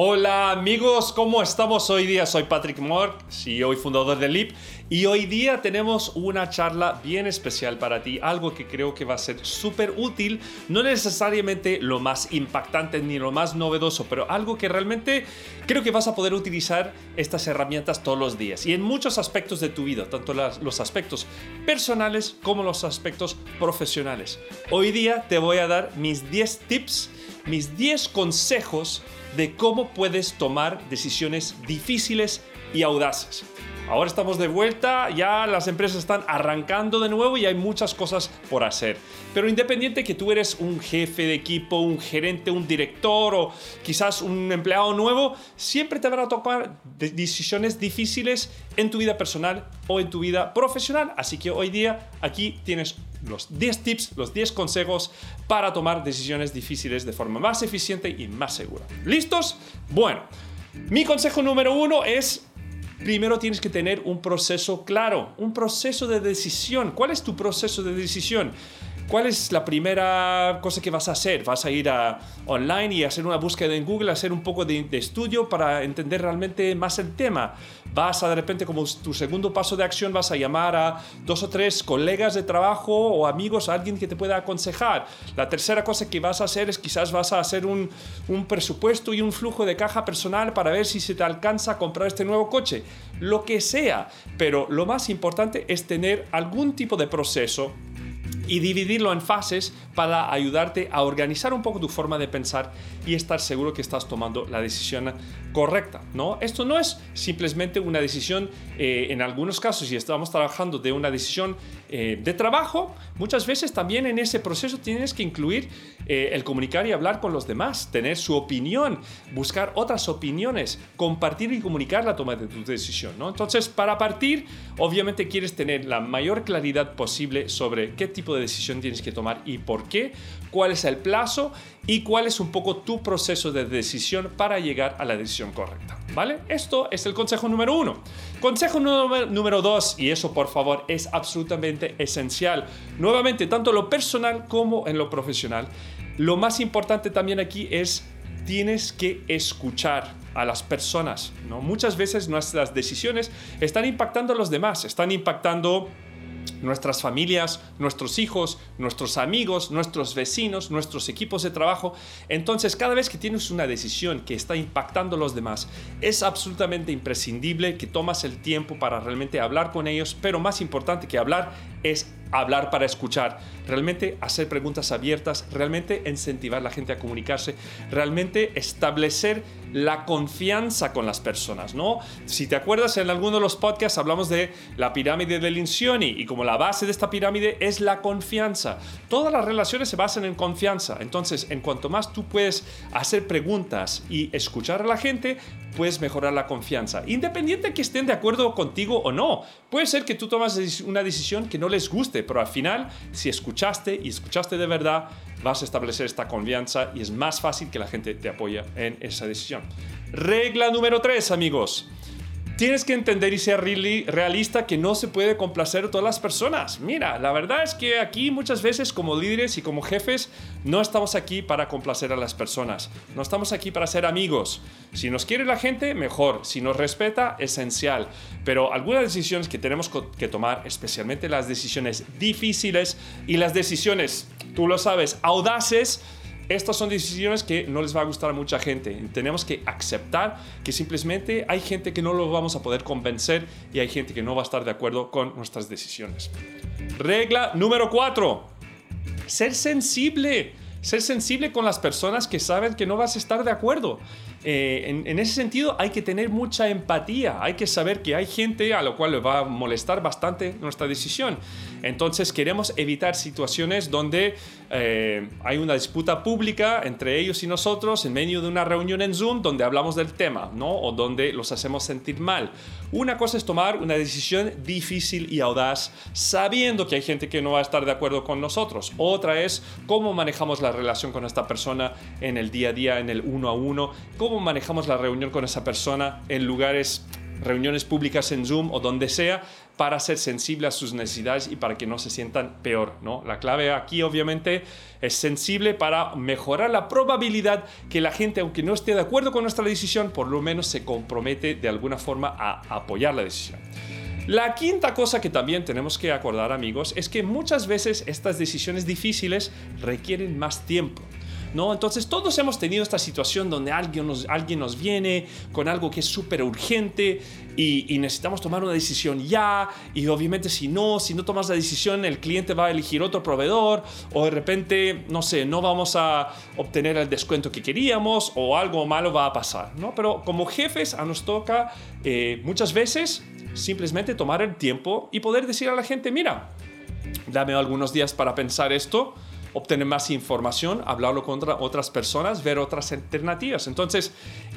Hola amigos, ¿cómo estamos hoy día? Soy Patrick Moore, CEO y fundador de LIP, y hoy día tenemos una charla bien especial para ti, algo que creo que va a ser súper útil, no necesariamente lo más impactante ni lo más novedoso, pero algo que realmente creo que vas a poder utilizar estas herramientas todos los días y en muchos aspectos de tu vida, tanto los aspectos personales como los aspectos profesionales. Hoy día te voy a dar mis 10 tips, mis 10 consejos de cómo puedes tomar decisiones difíciles y audaces. Ahora estamos de vuelta, ya las empresas están arrancando de nuevo y hay muchas cosas por hacer. Pero independiente que tú eres un jefe de equipo, un gerente, un director o quizás un empleado nuevo, siempre te van a tocar decisiones difíciles en tu vida personal o en tu vida profesional. Así que hoy día aquí tienes los 10 tips, los 10 consejos para tomar decisiones difíciles de forma más eficiente y más segura. ¿Listos? Bueno, mi consejo número uno es primero tienes que tener un proceso claro, un proceso de decisión. ¿Cuál es tu proceso de decisión? ¿Cuál es la primera cosa que vas a hacer? ¿Vas a ir a online y hacer una búsqueda en Google, hacer un poco de, estudio para entender realmente más el tema? ¿Vas a de repente como tu segundo paso de acción vas a llamar a dos o tres colegas de trabajo o amigos, a alguien que te pueda aconsejar? La tercera cosa que vas a hacer es quizás vas a hacer un, un presupuesto y un flujo de caja personal para ver si se te alcanza a comprar este nuevo coche. Lo que sea, pero lo más importante es tener algún tipo de proceso y dividirlo en fases para ayudarte a organizar un poco tu forma de pensar y estar seguro que estás tomando la decisión correcta. ¿no? Esto no es simplemente una decisión, eh, en algunos casos, si estamos trabajando de una decisión eh, de trabajo, muchas veces también en ese proceso tienes que incluir eh, el comunicar y hablar con los demás, tener su opinión, buscar otras opiniones, compartir y comunicar la toma de tu decisión. ¿no? Entonces, para partir, obviamente quieres tener la mayor claridad posible sobre qué tipo de decisión tienes que tomar y por qué, cuál es el plazo y cuál es un poco tu proceso de decisión para llegar a la decisión correcta. ¿Vale? Esto es el consejo número uno. Consejo número dos, y eso por favor es absolutamente esencial, nuevamente, tanto en lo personal como en lo profesional, lo más importante también aquí es tienes que escuchar a las personas. ¿no? Muchas veces nuestras decisiones están impactando a los demás, están impactando nuestras familias, nuestros hijos, nuestros amigos, nuestros vecinos, nuestros equipos de trabajo. Entonces, cada vez que tienes una decisión que está impactando a los demás, es absolutamente imprescindible que tomas el tiempo para realmente hablar con ellos, pero más importante que hablar es hablar para escuchar, realmente hacer preguntas abiertas, realmente incentivar a la gente a comunicarse, realmente establecer la confianza con las personas, ¿no? Si te acuerdas, en alguno de los podcasts hablamos de la pirámide de Lincioni y como la base de esta pirámide es la confianza. Todas las relaciones se basan en confianza. Entonces, en cuanto más tú puedes hacer preguntas y escuchar a la gente, puedes mejorar la confianza. Independiente que estén de acuerdo contigo o no. Puede ser que tú tomas una decisión que no les guste, pero al final, si escuchaste y escuchaste de verdad, vas a establecer esta confianza y es más fácil que la gente te apoye en esa decisión. Regla número 3, amigos tienes que entender y ser realista que no se puede complacer a todas las personas. Mira, la verdad es que aquí muchas veces como líderes y como jefes no estamos aquí para complacer a las personas. No estamos aquí para ser amigos. Si nos quiere la gente, mejor. Si nos respeta, esencial. Pero algunas decisiones que tenemos que tomar, especialmente las decisiones difíciles y las decisiones, tú lo sabes, audaces, estas son decisiones que no les va a gustar a mucha gente. Tenemos que aceptar que simplemente hay gente que no lo vamos a poder convencer y hay gente que no va a estar de acuerdo con nuestras decisiones. Regla número 4. Ser sensible. Ser sensible con las personas que saben que no vas a estar de acuerdo. Eh, en, ese sentido hay que tener mucha empatía, hay que saber que hay gente a lo cual le va a molestar bastante nuestra decisión. Entonces queremos evitar situaciones donde eh, hay una disputa pública entre ellos y nosotros en medio de una reunión en Zoom donde hablamos del tema, ¿no? O donde los hacemos sentir mal. Una cosa es tomar una decisión difícil y audaz sabiendo que hay gente que no va a estar de acuerdo con nosotros. Otra es cómo manejamos la relación con esta persona en el día a día, en el uno a uno, cómo manejamos la reunión con esa persona en lugares reuniones públicas en Zoom o donde sea para ser sensible a sus necesidades y para que no se sientan peor. ¿no? La clave aquí obviamente es sensible para mejorar la probabilidad que la gente, aunque no esté de acuerdo con nuestra decisión, por lo menos se compromete de alguna forma a apoyar la decisión. La quinta cosa que también tenemos que acordar amigos es que muchas veces estas decisiones difíciles requieren más tiempo. ¿No? Entonces todos hemos tenido esta situación donde alguien nos, alguien nos viene con algo que es súper urgente y, necesitamos tomar una decisión ya y obviamente si no, si no tomas la decisión el cliente va a elegir otro proveedor o de repente, no sé, no vamos a obtener el descuento que queríamos o algo malo va a pasar, ¿no? Pero como jefes a nos toca eh, muchas veces simplemente tomar el tiempo y poder decir a la gente, mira, dame algunos días para pensar esto, obtener más información, hablarlo con otras personas, ver otras alternativas. Entonces,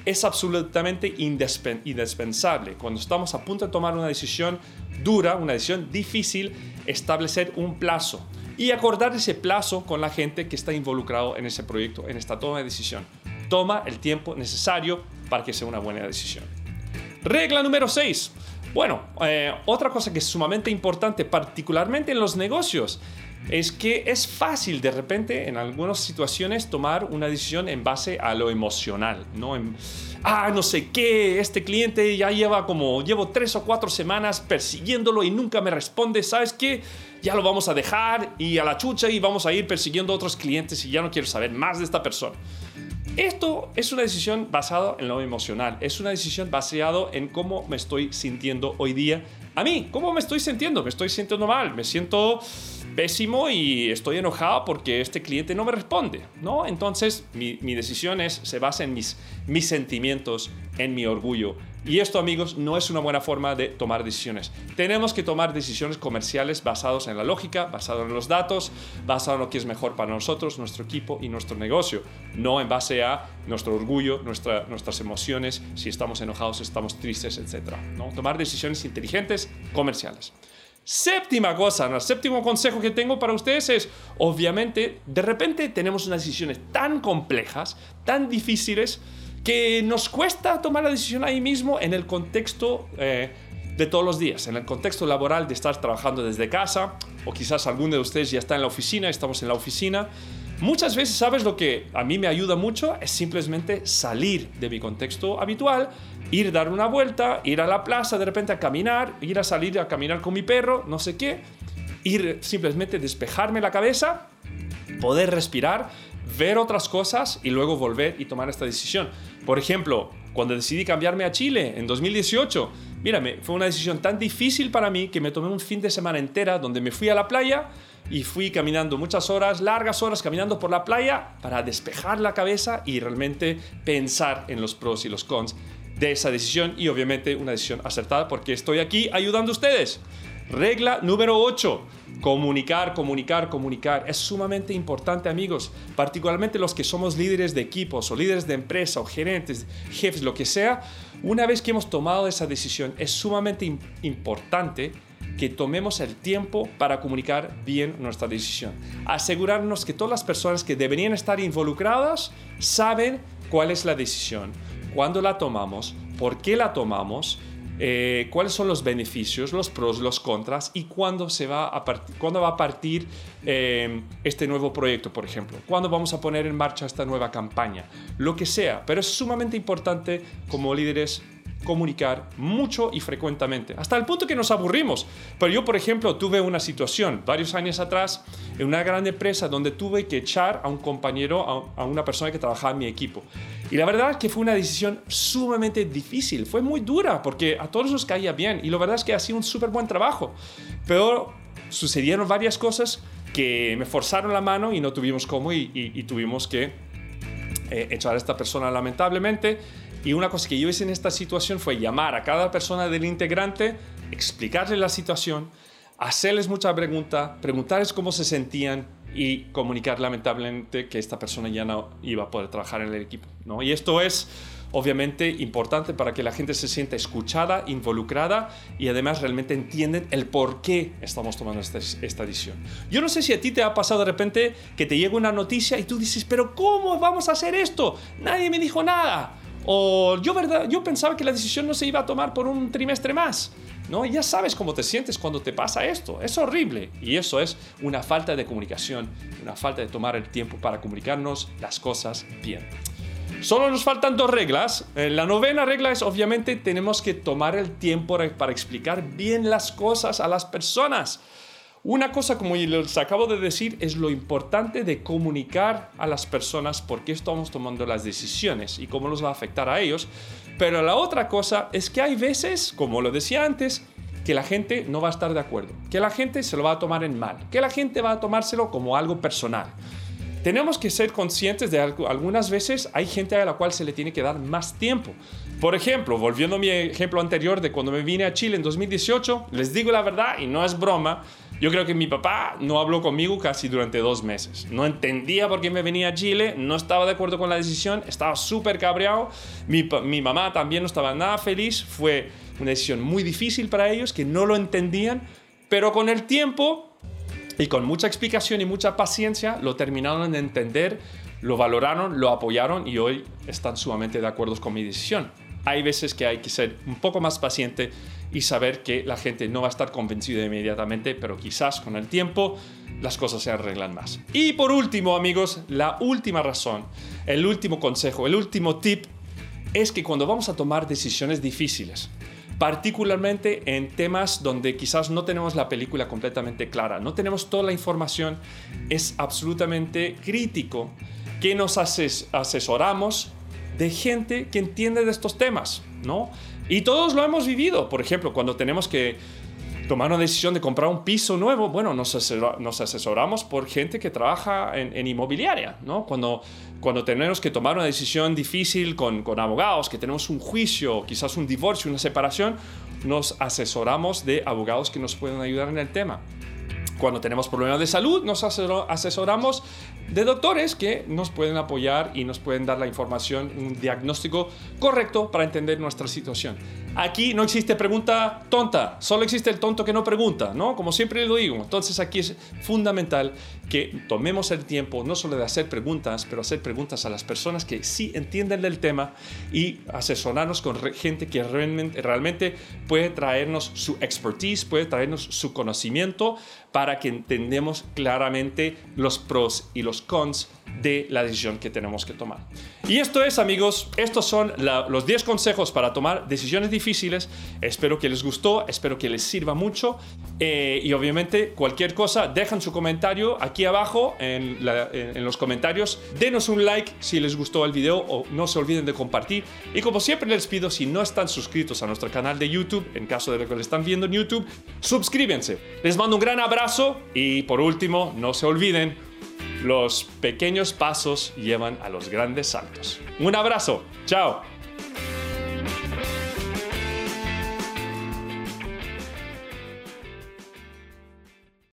es absolutamente indispensable cuando estamos a punto de tomar una decisión dura, una decisión difícil, establecer un plazo y acordar ese plazo con la gente que está involucrado en ese proyecto, en esta toma de decisión. Toma el tiempo necesario para que sea una buena decisión. Regla número 6. Bueno, eh, otra cosa que es sumamente importante, particularmente en los negocios, es que es fácil de repente en algunas situaciones tomar una decisión en base a lo emocional, ¿no? ah, no sé qué, este cliente ya lleva como, llevo tres o cuatro semanas persiguiéndolo y nunca me responde, ¿sabes qué? Ya lo vamos a dejar y a la chucha y vamos a ir persiguiendo otros clientes y ya no quiero saber más de esta persona. Esto es una decisión basada en lo emocional, es una decisión basada en cómo me estoy sintiendo hoy día. A mí, ¿cómo me estoy sintiendo? Me estoy sintiendo mal, me siento pésimo y estoy enojado porque este cliente no me responde, ¿no? Entonces mi, decisión es, se basa en mis, mis sentimientos, en mi orgullo. Y esto, amigos, no es una buena forma de tomar decisiones. Tenemos que tomar decisiones comerciales basadas en la lógica, basadas en los datos, basadas en lo que es mejor para nosotros, nuestro equipo y nuestro negocio, no en base a nuestro orgullo, nuestra, nuestras emociones, si estamos enojados, si estamos tristes, etc. ¿no? Tomar decisiones inteligentes comerciales. Séptima cosa, el séptimo consejo que tengo para ustedes es, obviamente, de repente tenemos unas decisiones tan complejas, tan difíciles, que nos cuesta tomar la decisión ahí mismo en el contexto eh, de todos los días, en el contexto laboral de estar trabajando desde casa, o quizás alguno de ustedes ya está en la oficina, estamos en la oficina. Muchas veces, ¿sabes lo que a mí me ayuda mucho? Es simplemente salir de mi contexto habitual ir a dar una vuelta, ir a la plaza de repente a caminar, ir a salir a caminar con mi perro, no sé qué, ir simplemente despejarme la cabeza, poder respirar, ver otras cosas y luego volver y tomar esta decisión. Por ejemplo, cuando decidí cambiarme a Chile en 2018, mírame, fue una decisión tan difícil para mí que me tomé un fin de semana entera donde me fui a la playa y fui caminando muchas horas, largas horas caminando por la playa para despejar la cabeza y realmente pensar en los pros y los cons de esa decisión y obviamente una decisión acertada porque estoy aquí ayudando a ustedes. Regla número 8. Comunicar, comunicar, comunicar. Es sumamente importante amigos, particularmente los que somos líderes de equipos o líderes de empresa o gerentes, jefes, lo que sea. Una vez que hemos tomado esa decisión, es sumamente importante que tomemos el tiempo para comunicar bien nuestra decisión. Asegurarnos que todas las personas que deberían estar involucradas saben cuál es la decisión cuándo la tomamos, por qué la tomamos, eh, cuáles son los beneficios, los pros, los contras y cuándo, se va, a cuándo va a partir eh, este nuevo proyecto, por ejemplo, cuándo vamos a poner en marcha esta nueva campaña, lo que sea, pero es sumamente importante como líderes comunicar mucho y frecuentemente, hasta el punto que nos aburrimos. Pero yo, por ejemplo, tuve una situación varios años atrás en una gran empresa donde tuve que echar a un compañero, a, una persona que trabajaba en mi equipo. Y la verdad es que fue una decisión sumamente difícil, fue muy dura porque a todos nos caía bien y la verdad es que ha sido un súper buen trabajo. Pero sucedieron varias cosas que me forzaron la mano y no tuvimos cómo y, tuvimos que eh, echar a esta persona lamentablemente y una cosa que yo hice en esta situación fue llamar a cada persona del integrante, explicarle la situación, hacerles mucha pregunta, preguntarles cómo se sentían y comunicar lamentablemente que esta persona ya no iba a poder trabajar en el equipo. ¿no? Y esto es obviamente importante para que la gente se sienta escuchada, involucrada y además realmente entienden el por qué estamos tomando esta, esta decisión. Yo no sé si a ti te ha pasado de repente que te llega una noticia y tú dices, pero ¿cómo vamos a hacer esto? Nadie me dijo nada O yo, verdad, yo pensaba que la decisión no se iba a tomar por un trimestre más. ¿no? Ya sabes cómo te sientes cuando te pasa esto. Es horrible. Y eso es una falta de comunicación, una falta de tomar el tiempo para comunicarnos las cosas bien. Solo nos faltan dos reglas. Eh, la novena regla es obviamente tenemos que tomar el tiempo para explicar bien las cosas a las personas. Una cosa, como les acabo de decir, es lo importante de comunicar a las personas por qué estamos tomando las decisiones y cómo los va a afectar a ellos. Pero la otra cosa es que hay veces, como lo decía antes, que la gente no va a estar de acuerdo, que la gente se lo va a tomar en mal, que la gente va a tomárselo como algo personal. Tenemos que ser conscientes de algo. Algunas veces hay gente a la cual se le tiene que dar más tiempo. Por ejemplo, volviendo a mi ejemplo anterior de cuando me vine a Chile en 2018, les digo la verdad y no es broma, yo creo que mi papá no habló conmigo casi durante dos meses. No entendía por qué me venía a Chile, no estaba de acuerdo con la decisión, estaba súper cabreado. Mi, mi mamá también no estaba nada feliz. Fue una decisión muy difícil para ellos, que no lo entendían, pero con el tiempo y con mucha explicación y mucha paciencia lo terminaron de entender, lo valoraron, lo apoyaron y hoy están sumamente de acuerdo con mi decisión. Hay veces que hay que ser un poco más paciente y saber que la gente no va a estar convencida inmediatamente, pero quizás con el tiempo las cosas se arreglan más. Y por último, amigos, la última razón, el último consejo, el último tip es que cuando vamos a tomar decisiones difíciles, particularmente en temas donde quizás no tenemos la película completamente clara, no tenemos toda la información, es absolutamente crítico que nos asesoramos de gente que entiende de estos temas, ¿no? Y todos lo hemos vivido. Por ejemplo, cuando tenemos que tomar una decisión de comprar un piso nuevo, bueno, nos, asesoramos por gente que trabaja en, inmobiliaria, ¿no? Cuando, cuando tenemos que tomar una decisión difícil con, con abogados, que tenemos un juicio, quizás un divorcio, una separación, nos asesoramos de abogados que nos pueden ayudar en el tema. Cuando tenemos problemas de salud, nos asesoramos de doctores que nos pueden apoyar y nos pueden dar la información, un diagnóstico correcto para entender nuestra situación. Aquí no existe pregunta tonta, solo existe el tonto que no pregunta, ¿no? Como siempre lo digo. Entonces aquí es fundamental que tomemos el tiempo no solo de hacer preguntas, pero hacer preguntas a las personas que sí entienden del tema y asesorarnos con gente que realmente, realmente puede traernos su expertise, puede traernos su conocimiento para que entendamos claramente los pros y los cons de la decisión que tenemos que tomar. Y esto es, amigos, estos son los 10 consejos para tomar decisiones difíciles. Espero que les gustó, espero que les sirva mucho. Eh, y obviamente, cualquier cosa, dejan su comentario aquí abajo en, en, los comentarios. Denos un like si les gustó el video o no se olviden de compartir. Y como siempre les pido, si no están suscritos a nuestro canal de YouTube, en caso de que lo están viendo en YouTube, suscríbanse. Les mando un gran abrazo y por último, no se olviden los pequeños pasos llevan a los grandes saltos. Un abrazo. Chao.